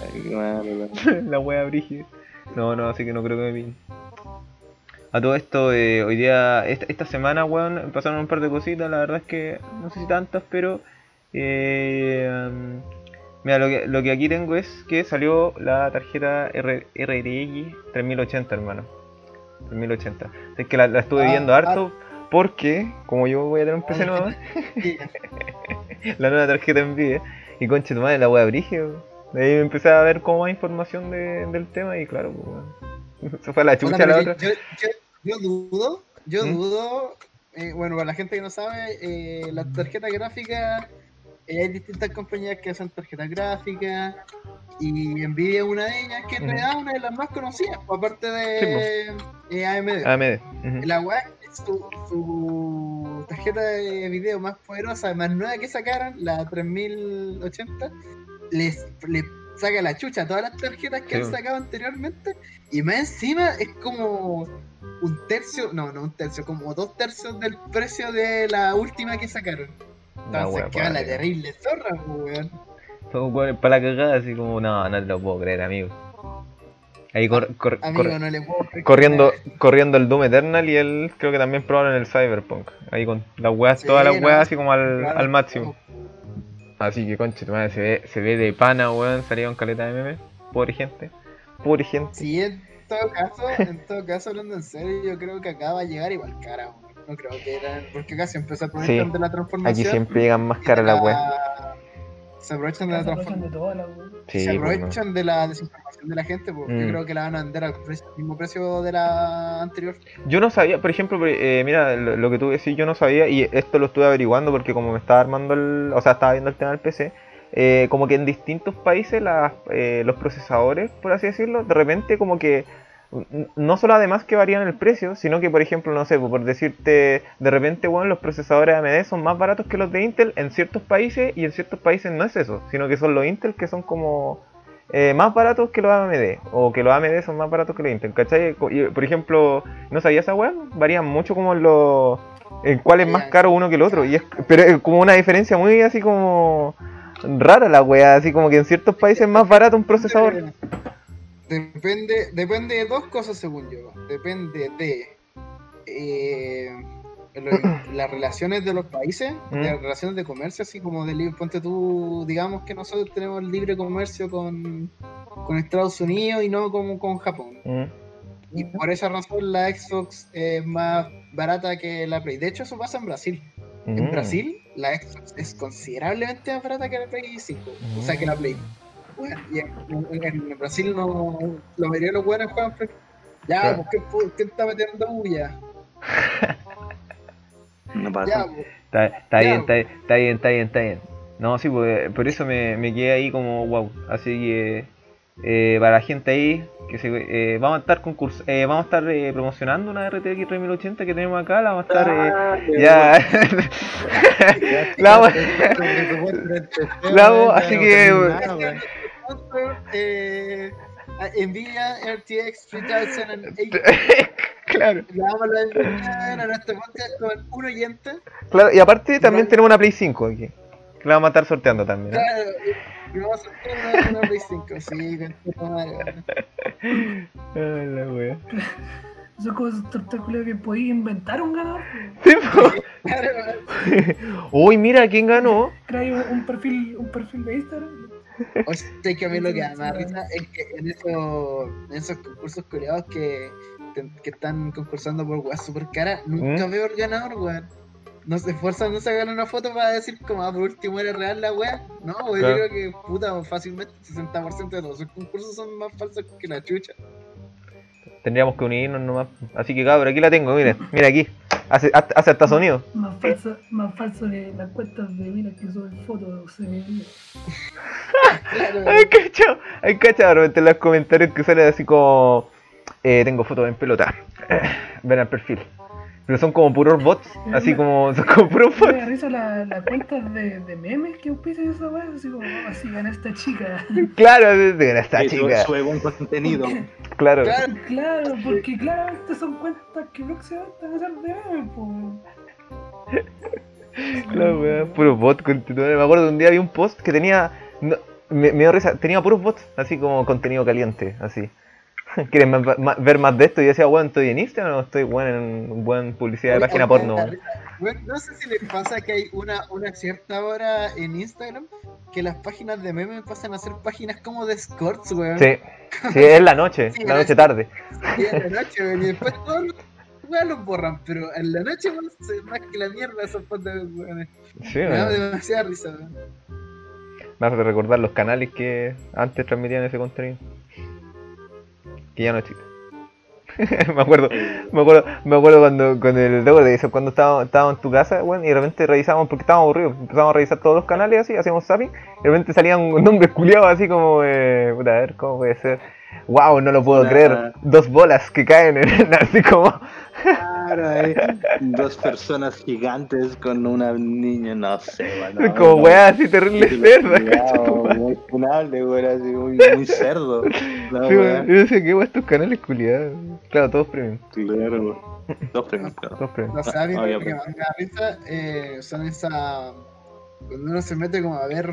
Ay, claro, claro.
la wea brígida. No, no, así que no creo que me pillen. A todo esto, eh, hoy día, esta, esta semana, weón, pasaron un par de cositas, la verdad es que no sé si tantas, pero... Eh, um, mira, lo que, lo que aquí tengo es que salió la tarjeta R, RRX 3080, hermano. 3080. Es que la, la estuve
Ah,
viendo harto porque, como yo voy a tener un PC nuevo, la nueva tarjeta Nvidia. Y conche tu madre, la wea weón. De ahí empecé a ver como más información de- del tema y claro, pues. Se fue a la chucha la otra.
yo, yo, yo dudo, yo
¿Mm?
dudo, eh, bueno, para la gente que no sabe, eh, las tarjetas gráficas, eh, hay distintas compañías que hacen tarjetas gráficas y Nvidia es una de ellas, que en
Ujú.
realidad es una de las más conocidas, pues, aparte de eh, AMD.
AMD.
La es su, su tarjeta de video más poderosa, más nueva que sacaron, la 3080, les, le saca la chucha a todas las tarjetas que
Sí.
han sacado anteriormente y más encima es como un tercio, no, no un tercio, como dos tercios del precio de la última que sacaron. Entonces queda la terrible zorra, pues, weón.
Son para la cagada, así como, no, no te lo puedo creer, amigo. Ahí cor- cor-
Amigo,
cor-
no le puedo creer que
corriendo, corriendo el Doom Eternal y el creo que también probaron el Cyberpunk. Ahí con las weas,
Sí,
todas las
no,
weas así como al,
claro,
al máximo. Así que conche tu madre, se ve, se ve de pana, weón, salieron caleta de memes. Pobre gente. Pobre gente.
Sí, en todo caso, en todo caso, hablando en serio, yo creo que acá va a llegar igual cara. weón. No creo que era. Porque acá siempre se aprovechan
Sí,
de la transformación.
Aquí siempre llegan más las
la-
weas.
Se aprovechan de la transformación.
Sí,
se
pues,
aprovechan de la desinformación de la gente, porque
Mm.
yo creo que la van a vender al precio- mismo precio de la anterior.
Yo no sabía, por ejemplo, eh, mira, lo, lo que tú decís, yo no sabía, y esto lo estuve averiguando porque como me estaba armando el, o sea, estaba viendo el tema del PC, eh, como que en distintos países las, eh, los procesadores, por así decirlo, de repente como que no solo además que varían el precio, sino que por ejemplo, no sé, por decirte, de repente, bueno, los procesadores AMD son más baratos que los de Intel en ciertos países y en ciertos países no es eso, sino que son los Intel que son como eh, más baratos que los AMD, o que los AMD son más baratos que los Intel, ¿cachai? Y, por ejemplo, ¿no sabía esa weá? Varían mucho como los... en cuál es más caro uno que el otro, y es, pero es como una diferencia muy así como rara la weá, así como que en ciertos países es más barato un procesador.
Depende, depende de dos cosas, según yo. Depende de eh, lo- las relaciones de los países, de
Mm.
las relaciones de comercio, así como de libre. Ponte tú, digamos que nosotros tenemos libre comercio con, con Estados Unidos y no como con Japón.
Mm,
Y por esa razón la Xbox es más barata que la Play. De hecho, eso pasa en Brasil. En
mm.
Brasil, la Xbox es considerablemente más barata que la Play 5. O sea, que la Play. Bueno, y en, en- Brasil no, la mayoría de los buenos juegan. Ya,
Claro.
pues, ¿qué, ¿quién está metiendo bulla?
No
Ya,
pasa.
pues.
Está, está
Ya.
bien, está, está bien, está bien, está bien. No, sí, pues, por eso me, me quedé ahí como wow. Así que eh, para la gente ahí, que se, eh, vamos a estar concurs eh, vamos a estar eh, promocionando una RTX 3080 que tenemos acá, la vamos a estar eh,
Ah,
ya. La vamos- La vamos- así que,
a- Nvidia RTX 3008.
claro,
Le damos la bienvenida a nuestro podcast con un oyente.
claro, y aparte también tenemos una Play 5 aquí. Que la vamos a estar sorteando también. ¿eh?
Claro, y vamos a hacer una, Play 5. Sí, con
la wea.
Eso es como espectacular que podéis inventar un ganador.
Sí, Uy, mira quién ganó.
Creáis un, un perfil, un perfil de Instagram.
O sea, que a mí lo que me da risa es que en, esos, en esos concursos coreados que, que están concursando por weas super caras, nunca
¿Mm?
veo el ganador, weón. No se esfuerzan, no sacan una foto para decir como, ah, por último era real la wea. No, weón,
Claro.
yo creo que, puta, fácilmente 60% de todos esos concursos son más falsos que la chucha.
Tendríamos que unirnos nomás. Así que cabrón, aquí la tengo, mire, mira aquí. Hace, hace hace hasta sonido.
Más falso, más falso que las cuentas de minas que suben fotos se ve.
Claro,
Ay, cachado, ay, cachado, de repente en los comentarios que salen así como eh, tengo fotos en pelota. Ven al perfil. Pero son como puros bots, así como son como puros
Me
bots.
da risa las las cuentas de, de memes que auspician esa weá, así como, oh, así gana esta chica.
Claro, de esta
Sí, sube-
chica.
Sube buen contenido.
Claro.
claro,
Claro, porque claramente son cuentas que próximamente van a ser de memes, pues.
La wea, puro bot continuo. Me acuerdo de un día vi un post que tenía. no, me, me dio risa, tenía puros bots, así como contenido caliente, así. ¿Quieren ver más de esto? Y yo decía, bueno, ¿estoy en Instagram o estoy bueno en buen publicidad de
Oye,
página porno?
Bueno, no sé si les pasa que hay una, una cierta hora en Instagram que las páginas de memes pasan a ser páginas como de escorts, weón.
Sí, sí, es la noche,
Sí,
la noche tarde.
Y en la noche, weón, y después todos los weón los borran, pero en la noche, weón, se más que la mierda esos fotos, weón.
Sí,
Me da demasiada risa, weón.
me hace recordar los canales que antes transmitían ese contenido. Que ya no existen. me acuerdo, me acuerdo, me acuerdo cuando con el Dogo de eso, cuando estábamos, estábamos en tu casa, weón, y de repente revisábamos, porque estábamos aburridos, empezamos a revisar todos los canales así, hacíamos zapping, y de repente salían nombres culiados así como, eh, puta, a ver, ¿cómo puede ser? Wow, no lo puedo creer, dos bolas que caen en así como,
Hay dos personas gigantes con una niña, no sé, bueno.
como weá así terrible cerda.
Muy funable, güey, así muy, muy cerdo.
Sí,
weá.
yo decía, ¿qué weá estos canales culiados? Claro, todos premium,
Claro. Dos premios, claro.
todos premium.
No sé, a mí
Ah,
lo
ya,
que
pues.
más me da risa eh, son esas. Cuando uno se mete como a ver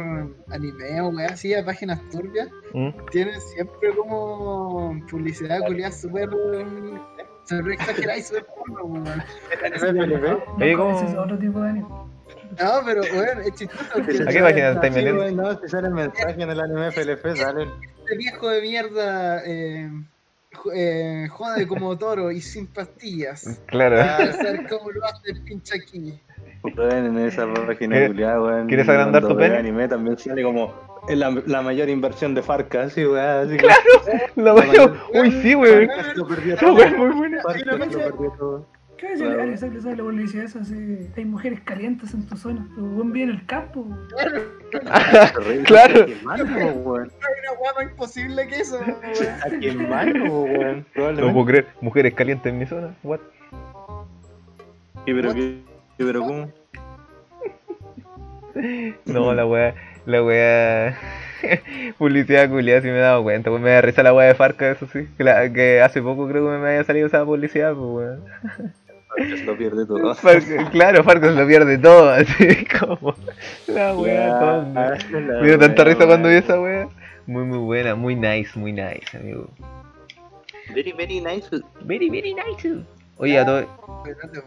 anime o weá así a páginas turbias,
¿Mm?
tienen siempre como publicidad culiada súper. Súper exagerada y súper porno, weón.
Oye,
No,
¿cómo?
ese es otro tipo de anime.
No, pero weón, es chistoso
¿A qué página estáis metiendo?
no, si sale el mensaje en el anime FLF, salen.
este viejo de mierda eh, eh, jode como toro y sin pastillas.
Claro.
A cómo lo hace el pinche aquí.
Weón, en esa página
¿Quieres-
culiada, weón.
quieres agrandar tu pene?
anime también sale como la, la mayor inversión de Farca, así, weón. Así
La mayor. Uy, sí, weón.
Farca lo perdió
Esa
todo.
weá es muy buena.
Farca lo perdió todo.
¿Qué va a decir?
Claro.
Esa, así, hay mujeres calientes en tu zona, pero buen bien en el campo.
Claro.
Hay una weá imposible que eso, weón.
A quemarlo, weón.
No puedo creer. Mujeres calientes en mi zona. What?
Sí, pero qué. sí, pero cómo.
No, la weá. La weá. publicidad culiada, si me he dado cuenta. Pues me da risa la weá de Farca, eso sí. Que, la- que hace poco creo que me había salido esa publicidad, pues weón.
Farca se lo pierde todo.
Farca- claro, Farca se lo pierde todo, así como. La weá, tonta. Me dio tanta risa cuando vi esa weá. Muy, muy buena, muy nice, muy nice, amigo.
Very, very nice.
Very, very nice. Oye, a todo.
No te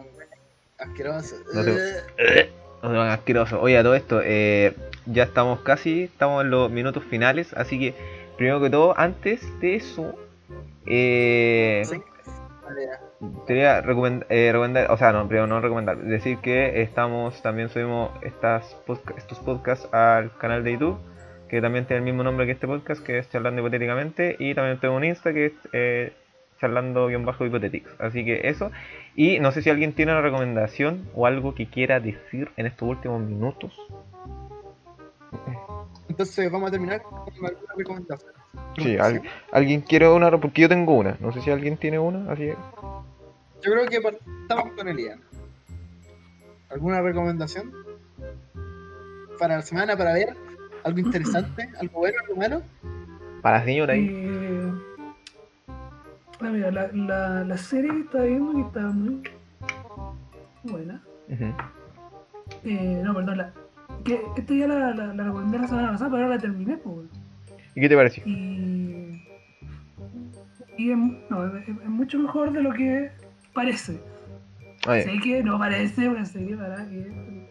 Asqueroso.
No te-
Eh,
No van asqueroso. Oye, a todo esto, eh, ya estamos casi, estamos en los minutos finales, así que primero que todo, antes de eso, eh,
sí.
Quería recomend- eh, recomendar, o sea, no, primero no recomendar, decir que estamos, también subimos estas podca- estos podcasts al canal de YouTube, que también tiene el mismo nombre que este podcast, que es Charlando Hipotéticamente, y también tengo un Insta que es eh, Charlando-Hipotéticos. Así que eso, y no sé si alguien tiene una recomendación o algo que quiera decir en estos últimos minutos.
Entonces vamos a terminar con alguna recomendación.
Sí, al- alguien quiere una, porque yo tengo una. No sé si alguien tiene una, así que.
Yo creo que partamos con Elian. ¿Alguna recomendación? Para la semana, para ver algo interesante, algo bueno, algo malo.
Para la señora ahí.
Eh, ah, mira, la, la, la serie que estaba viendo que estaba muy buena. Eh, no, perdón, la, que esta ya la, la, la recomendé la semana pasada, pero ahora la terminé, pues.
¿Y qué te pareció?
Y. Y es, no, es, es mucho mejor de lo que parece.
Ah.
Sé que no parece una serie para que.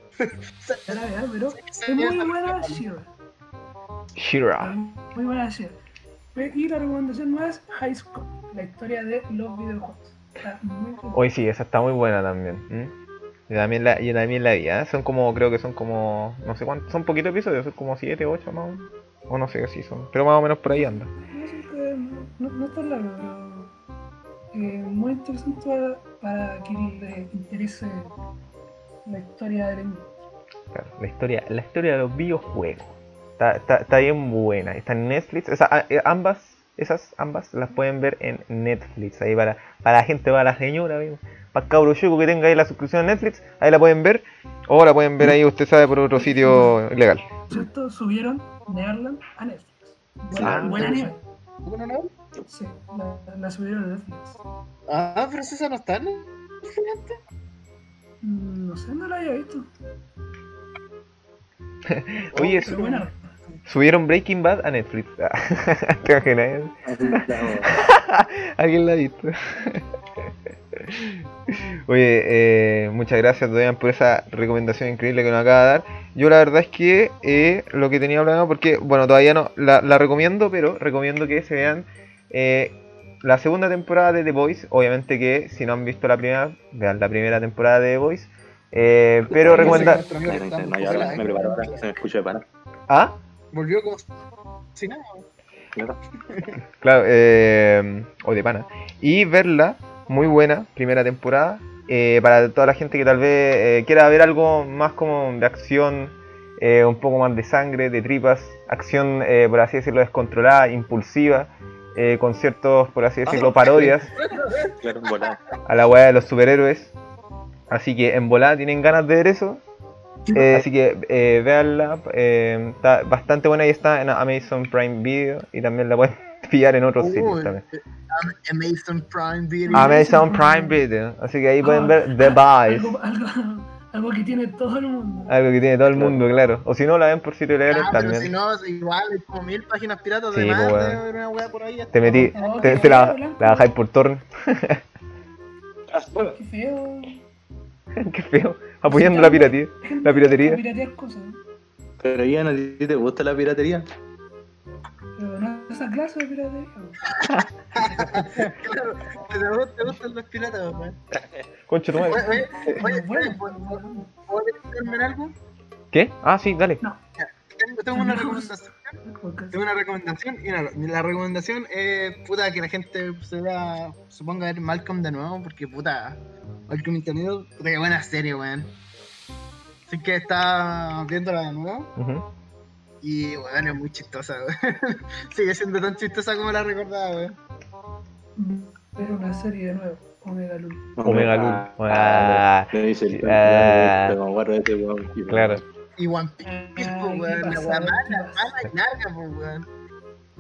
Para ver, pero es muy buena Shira.
Shira.
Muy buena Shira. Y la recomendación no es High School, la historia de los videojuegos. Está muy buena.
Hoy sí, esa está muy buena también. Yo también la, yo también la vi, ¿eh? Son como, creo que son como, no sé cuántos, son poquitos episodios, son como 7, 8 más o menos. O no sé si son, pero más o menos por ahí anda.
No, no, no, está largo, pero. eh, muy interesante para, para quien le interese la historia del indie.
Claro, la historia, la historia de los videojuegos. Está, está, está bien buena. Está en Netflix. Esa- eh, ambas, esas ambas las pueden ver en Netflix. Ahí para, para la gente, para la señora, amigo. Para cabro chico que tenga ahí la suscripción a Netflix, ahí la pueden ver. O la pueden ver ahí, usted sabe, por otro sitio ilegal.
¿Cierto? Subieron Neverland a Netflix. Buena,
Ah,
buen anime.
¿Uno no?
Sí, la, la subieron a Netflix.
Ah, pero esa no está, ¿no?
Mm, No sé, no la había visto.
Oye,
buena.
subieron Breaking Bad a Netflix. ¿Te imaginas? ¿Alguien la ha visto? Oye, eh, muchas gracias Doyan por esa recomendación increíble que nos acaba de dar. Yo la verdad es que eh, lo que tenía planeado, porque bueno, todavía no la, la recomiendo, pero recomiendo que se vean eh, la segunda temporada de The Voice. Obviamente que si no han visto la primera, vean la primera temporada de The Voice. Eh, pero recomendar...
No, ya ahora me preparo ahora, se me escucha de pana.
¿Ah?
Volvió como si nada.
Claro.
Claro, eh, o de pana. Y verla, muy buena, primera temporada. eh, para toda la gente que tal vez eh, quiera ver algo más como de acción, eh, un poco más de sangre, de tripas, acción, eh, por así decirlo, descontrolada, impulsiva, eh, con ciertos, por así decirlo, parodias
Claro, volada.
a la weá de los superhéroes. Así que en volada tienen ganas de ver eso. Eh, así que eh, véanla, eh, está bastante buena y está en Amazon Prime Video y también la pueden pillar en otros sitios también.
Amazon Prime Video.
Amazon Prime Video, así que ahí pueden ver The Boys,
Algo, algo, algo que tiene todo el mundo.
algo que tiene todo el mundo, claro. O si no, la ven por sitio legal
Ah, pero
también.
si no, igual hay como mil páginas piratas
Sí,
de más
pues,
una weá por ahí.
Te metí, te, te la, la bajáis por torrent.
Qué feo.
Qué feo, apoyando la piratería. La piratería.
La piratería es cosa, ¿no?
Pero Ian, ¿a ti te gusta la piratería?
Pero no es esa clase de piratería.
Claro, te gustan los piratas, weón.
Concha tu
Oye, oye, oye,
Bueno,
oye, ¿puedo- puedo- ¿puedo decirme en algo?
¿Qué? Ah, sí, dale.
Tengo, tengo una recomendación. Tengo una recomendación y la recomendación es puta que la gente se vea, se ponga a ver Malcolm de nuevo porque puta, Malcolm Internet, puta que buena serie, weón. Así que está viéndola de nuevo. Y weón es muy chistosa, weón. Sigue siendo tan chistosa como la recordaba, weón.
Ver una serie de nuevo, Omega Lul.
Omega Lul.
Ah,
Ah,
dice el
ah.
y-
Claro.
Y One Piece,
¿qué
weón, la mala, mala y larga, po, weón.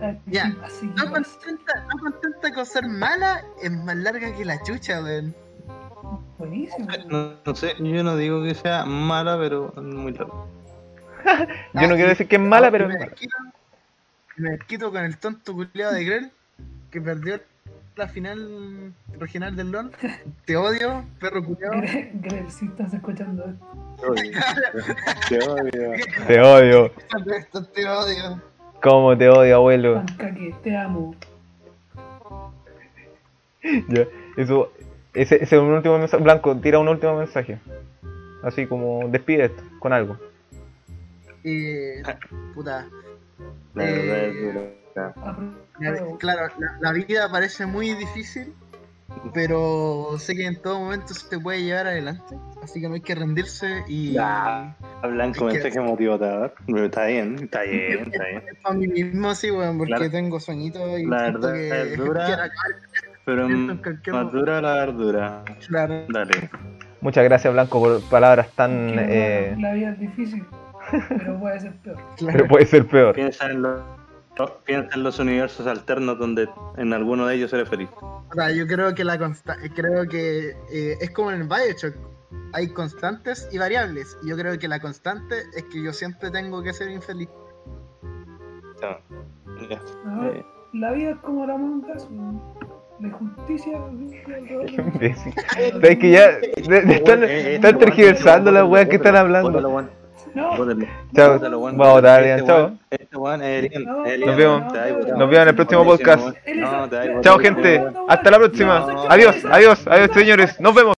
Ah,
Ya. No contenta, no contenta con ser mala, es más larga que la chucha, weón.
buenísimo.
No, no sé, yo no digo que sea mala, pero muy larga.
Yo no quiero decir que es mala, pero
me
es mala.
me desquito con el tonto culiado de Grell que perdió la final regional del LOL. Te odio, perro culiado.
Gre- Greg, si estás escuchando esto.
Te odio.
Te odio.
Te odio.
Cómo te odio, abuelo.
Pancake, te amo.
Ya, eso, ese, ese es un último mensaje. Blanco, tira un último mensaje. Así como despide esto, con algo.
Eh, puta.
La verdad es
Eh, claro, la, la vida parece muy difícil, pero sé que en todo momento se puede llevar adelante. Así que no hay que rendirse y.
Ya. Blanco,
Es que-
mensaje motivador. Pero está bien, está bien, está bien.
Es para mí mismo, sí, weón, porque
Claro.
tengo sueñito y
La
siento
verdad
que
es dura. Pero más dura la verdura.
Claro.
Dale.
Muchas gracias, Blanco, por palabras tan. Eh,
La vida es difícil, pero puede ser peor.
claro.
pero puede ser peor.
Piensa en, los, piensa en los universos alternos donde en alguno de ellos eres feliz.
O sea, yo creo que la consta creo que eh, es como en el Bioshock. Hay constantes y variables. Y yo creo que la constante es que yo siempre tengo que ser infeliz.
No,
Eh,
La vida es como la injusticia.
Qué imbécil. ¿Sabes que ya de- de- están,
eh,
están tergiversando las weas que están hablando?
No.
Chao. Vamos a votar, chao.
Este weón es
Nos vemos. Nos vemos en el próximo podcast. Chao, gente. Hasta la próxima. Adiós, adiós, adiós, señores. Nos vemos.